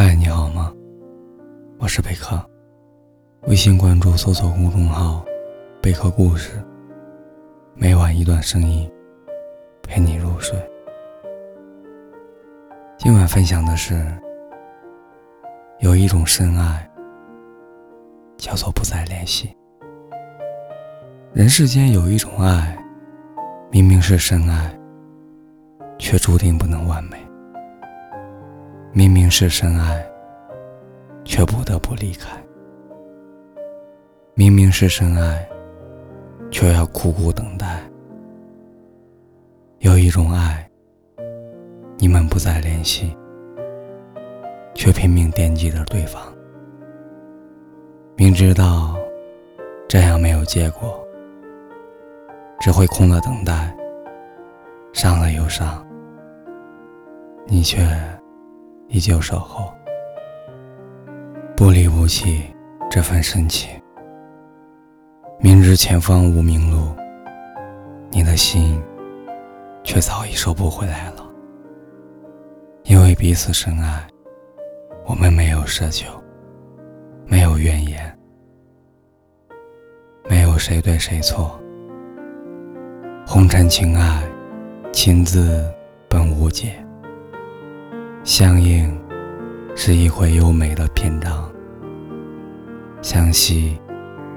嗨，你好吗？我是贝壳，微信关注搜索公众号“贝壳故事”，每晚一段声音陪你入睡。今晚分享的是，有一种深爱叫做不再联系。人世间有一种爱，明明是深爱，却注定不能完美。明明是深爱，却不得不离开；明明是深爱，却要苦苦等待。有一种爱，你们不再联系，却拼命惦记着对方。明知道这样没有结果，只会空了等待，伤了又伤，你却。依旧守候，不离不弃，这份深情。明知前方无明路，你的心却早已收不回来了。因为彼此深爱，我们没有奢求，没有怨言，没有谁对谁错。红尘情爱，情字本无解。相应是一回优美的篇章，相惜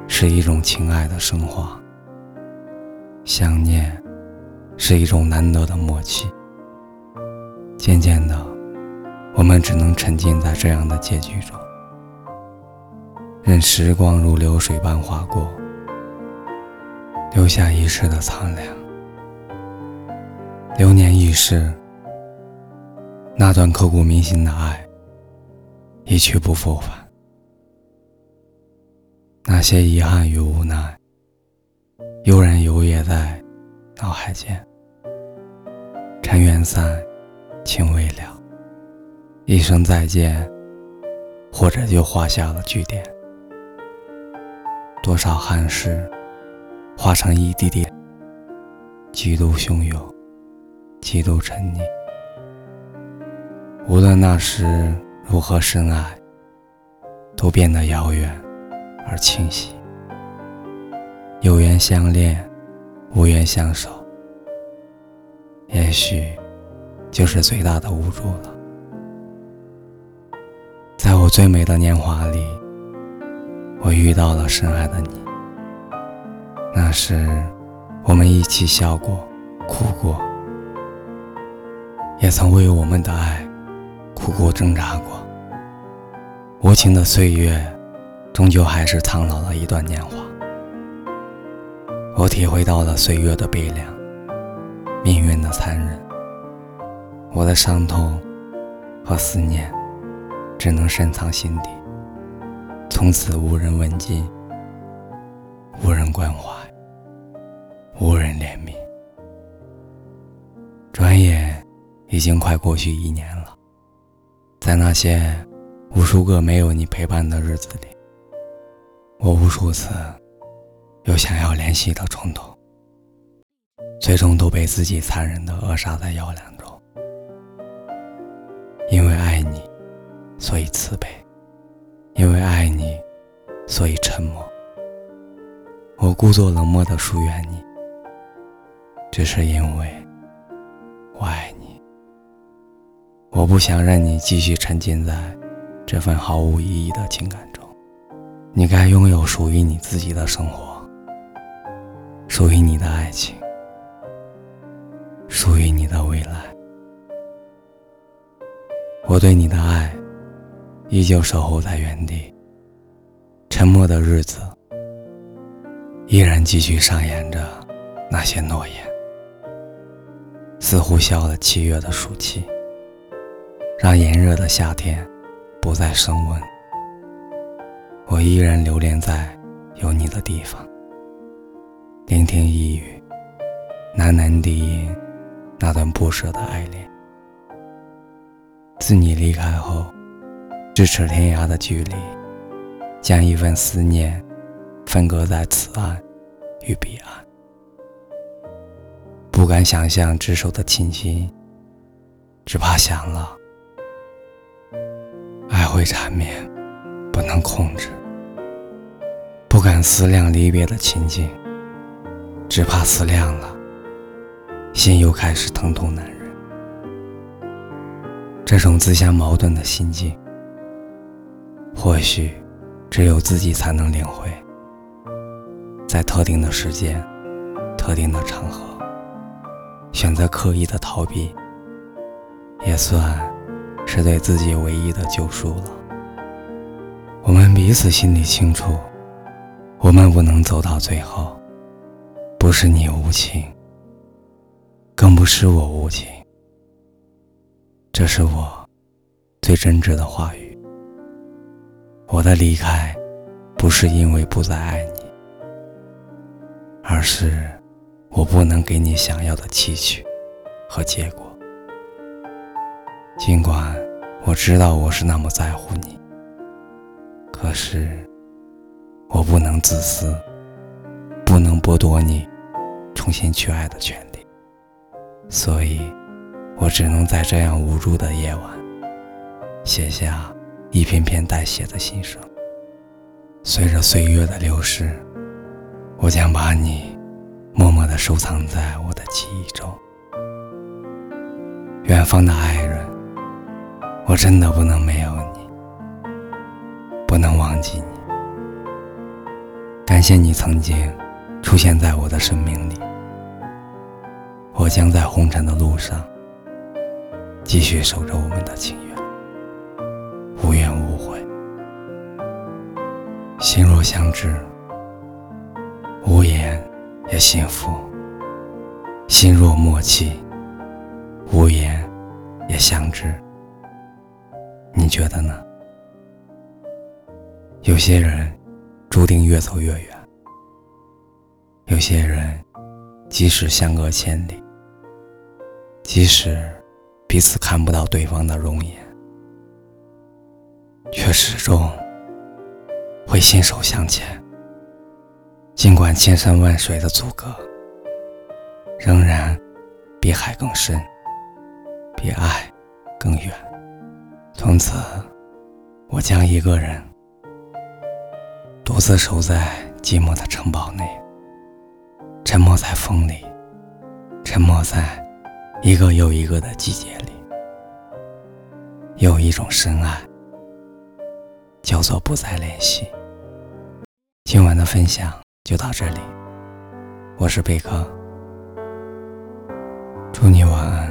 是一种情爱的升华，想念是一种难得的默契。渐渐的，我们只能沉浸在这样的结局中，任时光如流水般划过，留下一世的苍凉。流年易逝。那段刻骨铭心的爱，一去不复返。那些遗憾与无奈，悠然游曳在脑海间。尘缘散，情未了，一声再见，或者就画下了句点。多少憾事，化成一滴滴，几度汹涌，几度沉溺。无论那时如何深爱，都变得遥远而清晰。有缘相恋，无缘相守，也许就是最大的无助了。在我最美的年华里，我遇到了深爱的你。那时，我们一起笑过、哭过，也曾为我们的爱。苦苦挣扎过，无情的岁月，终究还是苍老了一段年华。我体会到了岁月的悲凉，命运的残忍。我的伤痛和思念，只能深藏心底，从此无人问津，无人关怀，无人怜悯。转眼，已经快过去一年了。在那些无数个没有你陪伴的日子里，我无数次有想要联系的冲动，最终都被自己残忍的扼杀在摇篮中。因为爱你，所以慈悲；因为爱你，所以沉默。我故作冷漠的疏远你，只是因为我爱你。我不想让你继续沉浸在这份毫无意义的情感中，你该拥有属于你自己的生活，属于你的爱情，属于你的未来。我对你的爱依旧守候在原地，沉默的日子依然继续上演着那些诺言，似乎消了七月的暑气。让炎热的夏天不再升温，我依然留恋在有你的地方，聆听一语，喃喃低吟那段不舍的爱恋。自你离开后，咫尺天涯的距离，将一份思念分隔在此岸与彼岸，不敢想象执手的情心，只怕想了。会缠绵，不能控制，不敢思量离别的情景，只怕思量了，心又开始疼痛难忍。这种自相矛盾的心境，或许只有自己才能领会。在特定的时间、特定的场合，选择刻意的逃避，也算是对自己唯一的救赎了。我们彼此心里清楚，我们不能走到最后，不是你无情，更不是我无情。这是我最真挚的话语。我的离开，不是因为不再爱你，而是我不能给你想要的期许和结果。尽管我知道我是那么在乎你，可是我不能自私，不能剥夺你重新去爱的权利，所以。我只能在这样无助的夜晚，写下一篇篇带血的心声。随着岁月的流逝，我将把你默默地收藏在我的记忆中。远方的爱人，我真的不能没有你，不能忘记你。感谢你曾经出现在我的生命里，我将在红尘的路上。继续守着我们的情缘，无怨无悔。心若相知，无言也幸福；心若默契，无言也相知。你觉得呢？有些人注定越走越远，有些人即使相隔千里，即使……彼此看不到对方的容颜，却始终会携手相牵。尽管千山万水的阻隔，仍然比海更深，比爱更远。从此，我将一个人独自守在寂寞的城堡内，沉默在风里，沉默在。一个又一个的季节里，有一种深爱，叫做不再联系。今晚的分享就到这里，我是贝壳，祝你晚安。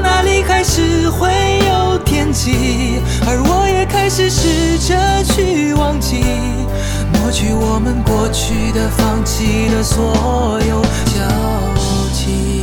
去我们过去的，放弃了所有交集。